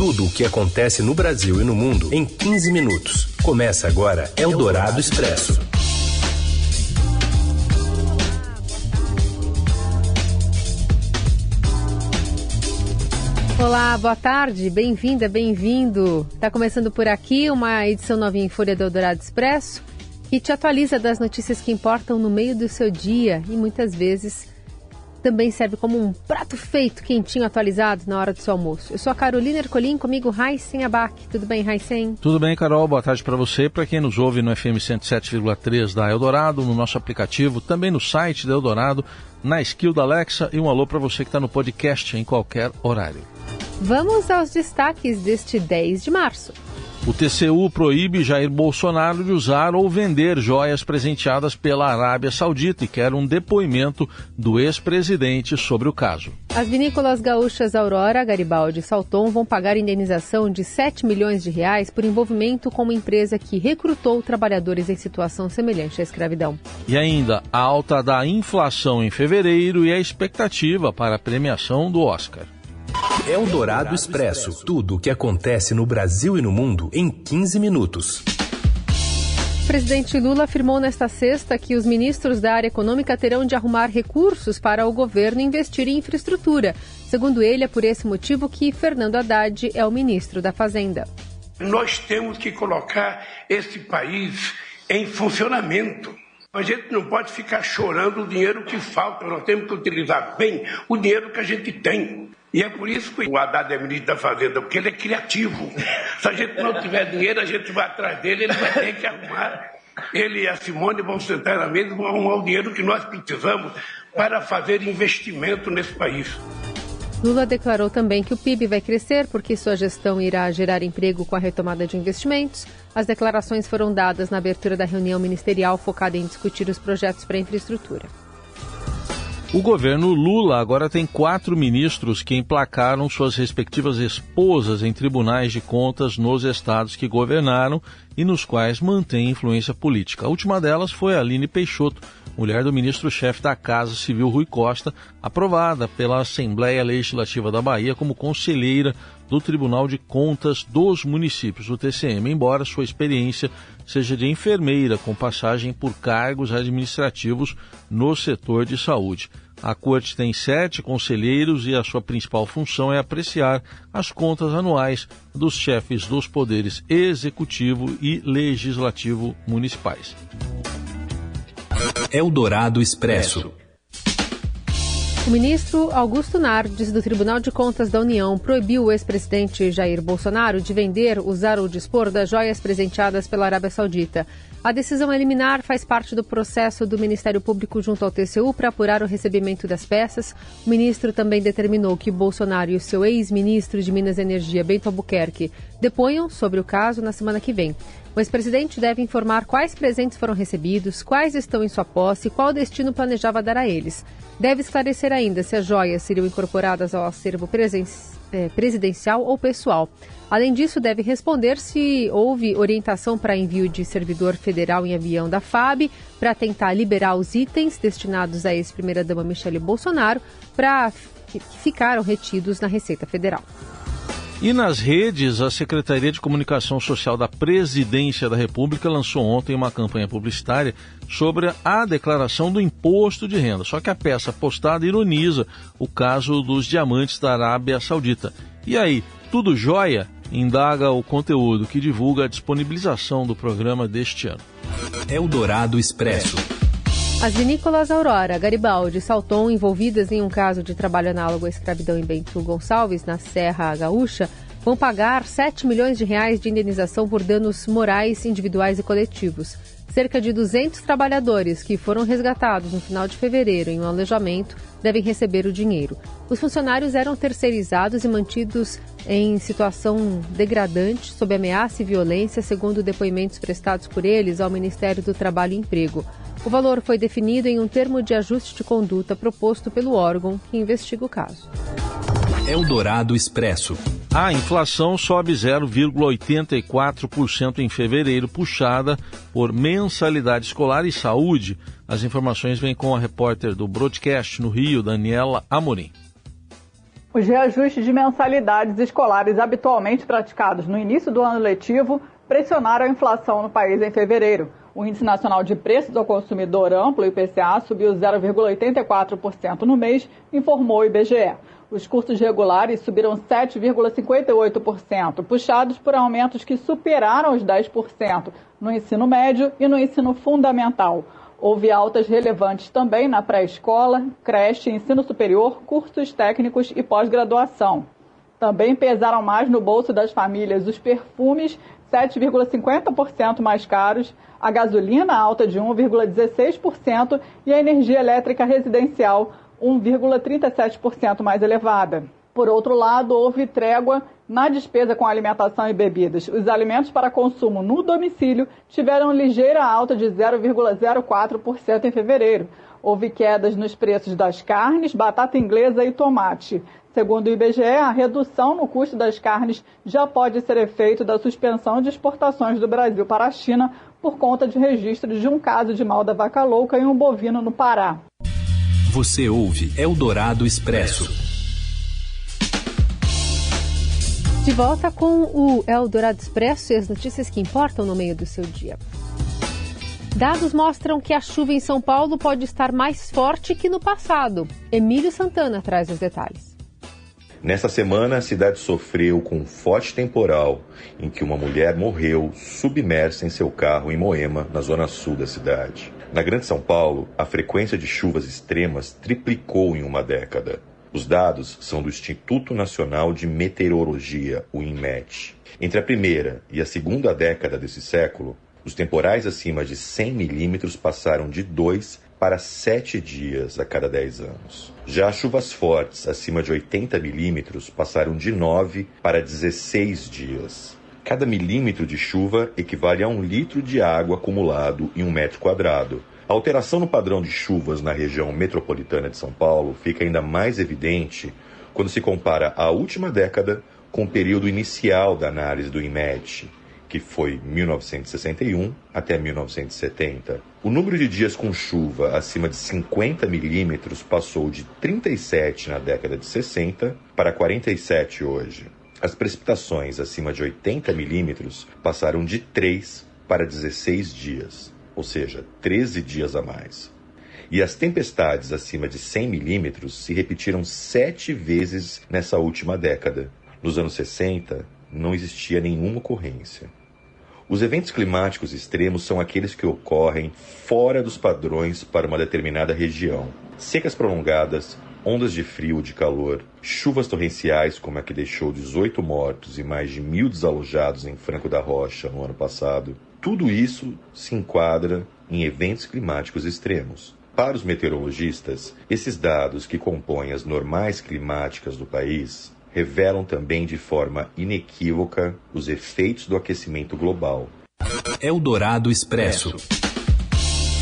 Tudo o que acontece no Brasil e no mundo em 15 minutos. Começa agora Eldorado Expresso. Olá, boa tarde, bem-vinda, bem-vindo. Está começando por aqui uma edição novinha em Folha do Eldorado Expresso que te atualiza das notícias que importam no meio do seu dia e muitas vezes também serve como um prato feito, quentinho, atualizado na hora do seu almoço. Eu sou a Carolina Ercolim, comigo Raíssen Abac. Tudo bem, Raíssen? Tudo bem, Carol. Boa tarde para você. Para quem nos ouve no FM 107,3 da Eldorado, no nosso aplicativo, também no site da Eldorado, na skill da Alexa e um alô para você que está no podcast em qualquer horário. Vamos aos destaques deste 10 de março. O TCU proíbe Jair Bolsonaro de usar ou vender joias presenteadas pela Arábia Saudita e quer um depoimento do ex-presidente sobre o caso. As vinícolas gaúchas Aurora, Garibaldi e Salton vão pagar indenização de 7 milhões de reais por envolvimento com uma empresa que recrutou trabalhadores em situação semelhante à escravidão. E ainda a alta da inflação em fevereiro e a expectativa para a premiação do Oscar. Eldorado Expresso. Tudo o que acontece no Brasil e no mundo em 15 minutos. O presidente Lula afirmou nesta sexta que os ministros da área econômica terão de arrumar recursos para o governo investir em infraestrutura. Segundo ele, é por esse motivo que Fernando Haddad é o ministro da Fazenda. Nós temos que colocar esse país em funcionamento. A gente não pode ficar chorando o dinheiro que falta, nós temos que utilizar bem o dinheiro que a gente tem. E é por isso que o Haddad é ministro da Fazenda, porque ele é criativo. Se a gente não tiver dinheiro, a gente vai atrás dele, ele vai ter que arrumar. Ele e a Simone vão sentar na mesa e vão arrumar o dinheiro que nós precisamos para fazer investimento nesse país. Lula declarou também que o PIB vai crescer porque sua gestão irá gerar emprego com a retomada de investimentos. As declarações foram dadas na abertura da reunião ministerial focada em discutir os projetos para infraestrutura. O governo Lula agora tem quatro ministros que emplacaram suas respectivas esposas em tribunais de contas nos estados que governaram e nos quais mantém influência política. A última delas foi Aline Peixoto, mulher do ministro-chefe da Casa Civil Rui Costa, aprovada pela Assembleia Legislativa da Bahia como conselheira do Tribunal de Contas dos Municípios, o TCM, embora sua experiência seja de enfermeira com passagem por cargos administrativos no setor de saúde. A corte tem sete conselheiros e a sua principal função é apreciar as contas anuais dos chefes dos poderes executivo e legislativo municipais. Eldorado Expresso. O ministro Augusto Nardes, do Tribunal de Contas da União, proibiu o ex-presidente Jair Bolsonaro de vender, usar ou dispor das joias presenteadas pela Arábia Saudita. A decisão eliminar faz parte do processo do Ministério Público junto ao TCU para apurar o recebimento das peças. O ministro também determinou que Bolsonaro e o seu ex-ministro de Minas e Energia, Bento Albuquerque, deponham sobre o caso na semana que vem. O ex-presidente deve informar quais presentes foram recebidos, quais estão em sua posse e qual destino planejava dar a eles. Deve esclarecer ainda se as joias seriam incorporadas ao acervo eh, presidencial ou pessoal. Além disso, deve responder se houve orientação para envio de servidor federal em avião da FAB para tentar liberar os itens destinados à ex-primeira-dama Michele Bolsonaro para que ficaram retidos na Receita Federal. E nas redes, a Secretaria de Comunicação Social da Presidência da República lançou ontem uma campanha publicitária sobre a declaração do imposto de renda. Só que a peça postada ironiza o caso dos diamantes da Arábia Saudita. E aí, tudo jóia? indaga o conteúdo que divulga a disponibilização do programa deste ano. Eldorado Expresso. As vinícolas Aurora, Garibaldi e Salton, envolvidas em um caso de trabalho análogo à escravidão em Bento Gonçalves, na Serra Gaúcha, vão pagar 7 milhões de reais de indenização por danos morais individuais e coletivos. Cerca de 200 trabalhadores que foram resgatados no final de fevereiro em um alojamento devem receber o dinheiro. Os funcionários eram terceirizados e mantidos em situação degradante, sob ameaça e violência, segundo depoimentos prestados por eles ao Ministério do Trabalho e Emprego. O valor foi definido em um termo de ajuste de conduta proposto pelo órgão que investiga o caso. Eldorado Expresso. A inflação sobe 0,84% em fevereiro, puxada por mensalidade escolar e saúde. As informações vêm com a repórter do Broadcast no Rio, Daniela Amorim. Os reajustes de mensalidades escolares habitualmente praticados no início do ano letivo pressionaram a inflação no país em fevereiro. O Índice Nacional de Preços ao Consumidor Amplo, IPCA, subiu 0,84% no mês, informou o IBGE. Os cursos regulares subiram 7,58%, puxados por aumentos que superaram os 10% no ensino médio e no ensino fundamental. Houve altas relevantes também na pré-escola, creche, ensino superior, cursos técnicos e pós-graduação. Também pesaram mais no bolso das famílias os perfumes, 7,50% mais caros, a gasolina alta de 1,16% e a energia elétrica residencial 1,37% mais elevada. Por outro lado, houve trégua na despesa com alimentação e bebidas. Os alimentos para consumo no domicílio tiveram ligeira alta de 0,04% em fevereiro. Houve quedas nos preços das carnes, batata inglesa e tomate. Segundo o IBGE, a redução no custo das carnes já pode ser efeito da suspensão de exportações do Brasil para a China por conta de registros de um caso de mal da vaca louca em um bovino no Pará. Você ouve Eldorado Expresso. De volta com o Eldorado Expresso e as notícias que importam no meio do seu dia. Dados mostram que a chuva em São Paulo pode estar mais forte que no passado. Emílio Santana traz os detalhes. Nesta semana, a cidade sofreu com um forte temporal em que uma mulher morreu submersa em seu carro em Moema, na zona sul da cidade. Na Grande São Paulo, a frequência de chuvas extremas triplicou em uma década. Os dados são do Instituto Nacional de Meteorologia, o INMET. Entre a primeira e a segunda década desse século, os temporais acima de 100 milímetros passaram de 2 para 7 dias a cada 10 anos. Já as chuvas fortes acima de 80 milímetros passaram de 9 para 16 dias. Cada milímetro de chuva equivale a um litro de água acumulado em um metro quadrado. A alteração no padrão de chuvas na região metropolitana de São Paulo fica ainda mais evidente quando se compara a última década com o período inicial da análise do IMET, que foi 1961 até 1970. O número de dias com chuva acima de 50 milímetros passou de 37 na década de 60 para 47 hoje. As precipitações acima de 80 milímetros passaram de 3 para 16 dias, ou seja, 13 dias a mais. E as tempestades acima de 100 milímetros se repetiram sete vezes nessa última década. Nos anos 60, não existia nenhuma ocorrência. Os eventos climáticos extremos são aqueles que ocorrem fora dos padrões para uma determinada região. Secas prolongadas, ondas de frio ou de calor, chuvas torrenciais como a que deixou 18 mortos e mais de mil desalojados em Franco da Rocha no ano passado, tudo isso se enquadra em eventos climáticos extremos. Para os meteorologistas, esses dados que compõem as normais climáticas do país revelam também de forma inequívoca os efeitos do aquecimento global. Eldorado Expresso.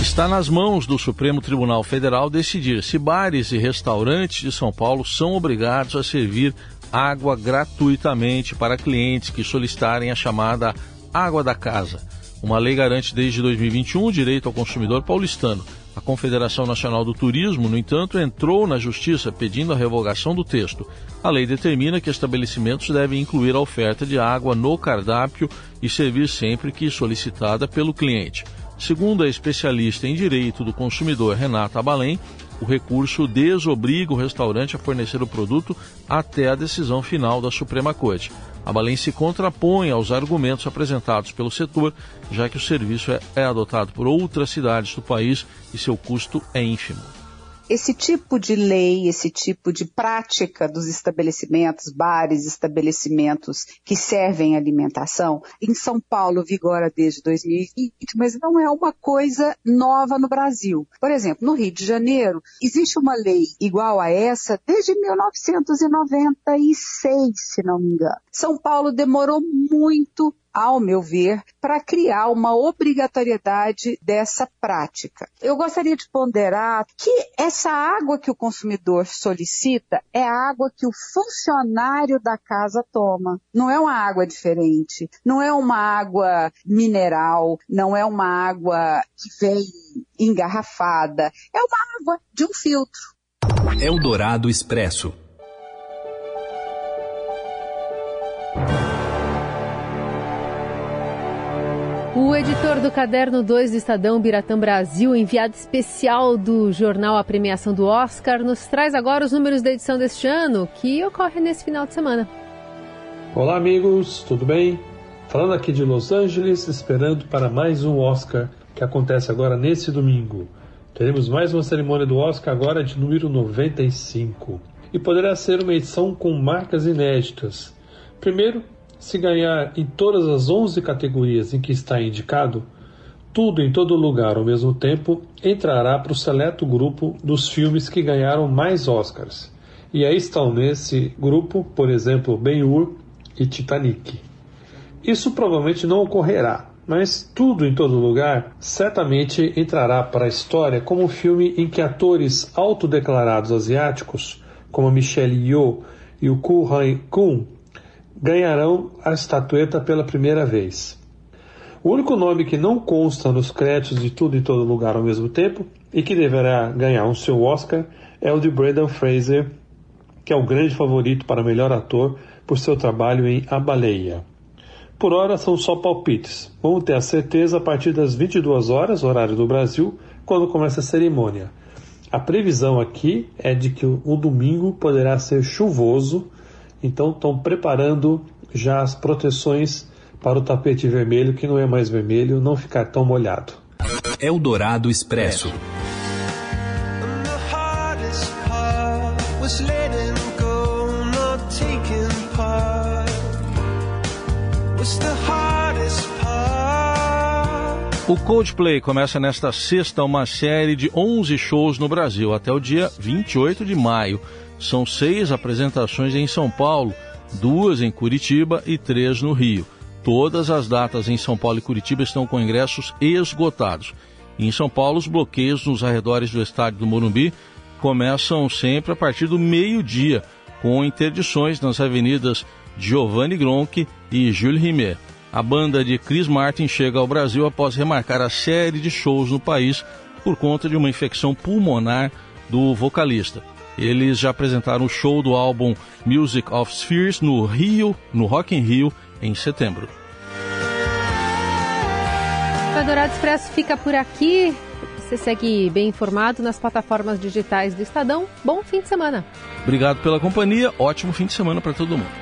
Está nas mãos do Supremo Tribunal Federal decidir se bares e restaurantes de São Paulo são obrigados a servir água gratuitamente para clientes que solicitarem a chamada água da casa. Uma lei garante desde 2021 o direito ao consumidor paulistano. A Confederação Nacional do Turismo, no entanto, entrou na Justiça pedindo a revogação do texto. A lei determina que estabelecimentos devem incluir a oferta de água no cardápio e servir sempre que solicitada pelo cliente. Segundo a especialista em direito do consumidor Renata Abalém, o recurso desobriga o restaurante a fornecer o produto até a decisão final da Suprema Corte. A Balém se contrapõe aos argumentos apresentados pelo setor, já que o serviço é, é adotado por outras cidades do país e seu custo é ínfimo esse tipo de lei, esse tipo de prática dos estabelecimentos, bares, estabelecimentos que servem alimentação, em São Paulo vigora desde 2020, mas não é uma coisa nova no Brasil. Por exemplo, no Rio de Janeiro, existe uma lei igual a essa desde 1996, se não me engano. São Paulo demorou muito ao meu ver, para criar uma obrigatoriedade dessa prática. Eu gostaria de ponderar que essa água que o consumidor solicita é a água que o funcionário da casa toma. Não é uma água diferente, não é uma água mineral, não é uma água que vem engarrafada, é uma água de um filtro. Eldorado Expresso. O editor do Caderno 2 do Estadão, Biratã Brasil, enviado especial do jornal A Premiação do Oscar, nos traz agora os números da edição deste ano, que ocorre nesse final de semana. Olá, amigos, tudo bem? Falando aqui de Los Angeles, esperando para mais um Oscar que acontece agora nesse domingo. Teremos mais uma cerimônia do Oscar agora de número 95. E poderá ser uma edição com marcas inéditas. Primeiro, se ganhar em todas as 11 categorias em que está indicado, tudo em todo lugar ao mesmo tempo entrará para o seleto grupo dos filmes que ganharam mais Oscars. E aí estão nesse grupo, por exemplo, Ben-Hur e Titanic. Isso provavelmente não ocorrerá, mas tudo em todo lugar certamente entrará para a história como um filme em que atores autodeclarados asiáticos, como Michelle Yeoh e o Koo Han-kun, ganharão a estatueta pela primeira vez. O único nome que não consta nos créditos de tudo em todo lugar ao mesmo tempo e que deverá ganhar um seu Oscar é o de Brendan Fraser, que é o grande favorito para melhor ator por seu trabalho em A Baleia. Por hora são só palpites. Vamos ter a certeza a partir das 22 horas, horário do Brasil, quando começa a cerimônia. A previsão aqui é de que o domingo poderá ser chuvoso então estão preparando já as proteções para o tapete vermelho, que não é mais vermelho, não ficar tão molhado. Eldorado Expresso. O Coldplay começa nesta sexta uma série de 11 shows no Brasil até o dia 28 de maio. São seis apresentações em São Paulo, duas em Curitiba e três no Rio. Todas as datas em São Paulo e Curitiba estão com ingressos esgotados. em São Paulo, os bloqueios nos arredores do estádio do Morumbi começam sempre a partir do meio-dia, com interdições nas avenidas Giovanni Gronchi e Jules Rimet. A banda de Chris Martin chega ao Brasil após remarcar a série de shows no país por conta de uma infecção pulmonar do vocalista. Eles já apresentaram o show do álbum Music of Spheres no Rio, no Rock in Rio, em setembro. O Adorado Expresso fica por aqui. Você segue bem informado nas plataformas digitais do Estadão. Bom fim de semana. Obrigado pela companhia. Ótimo fim de semana para todo mundo.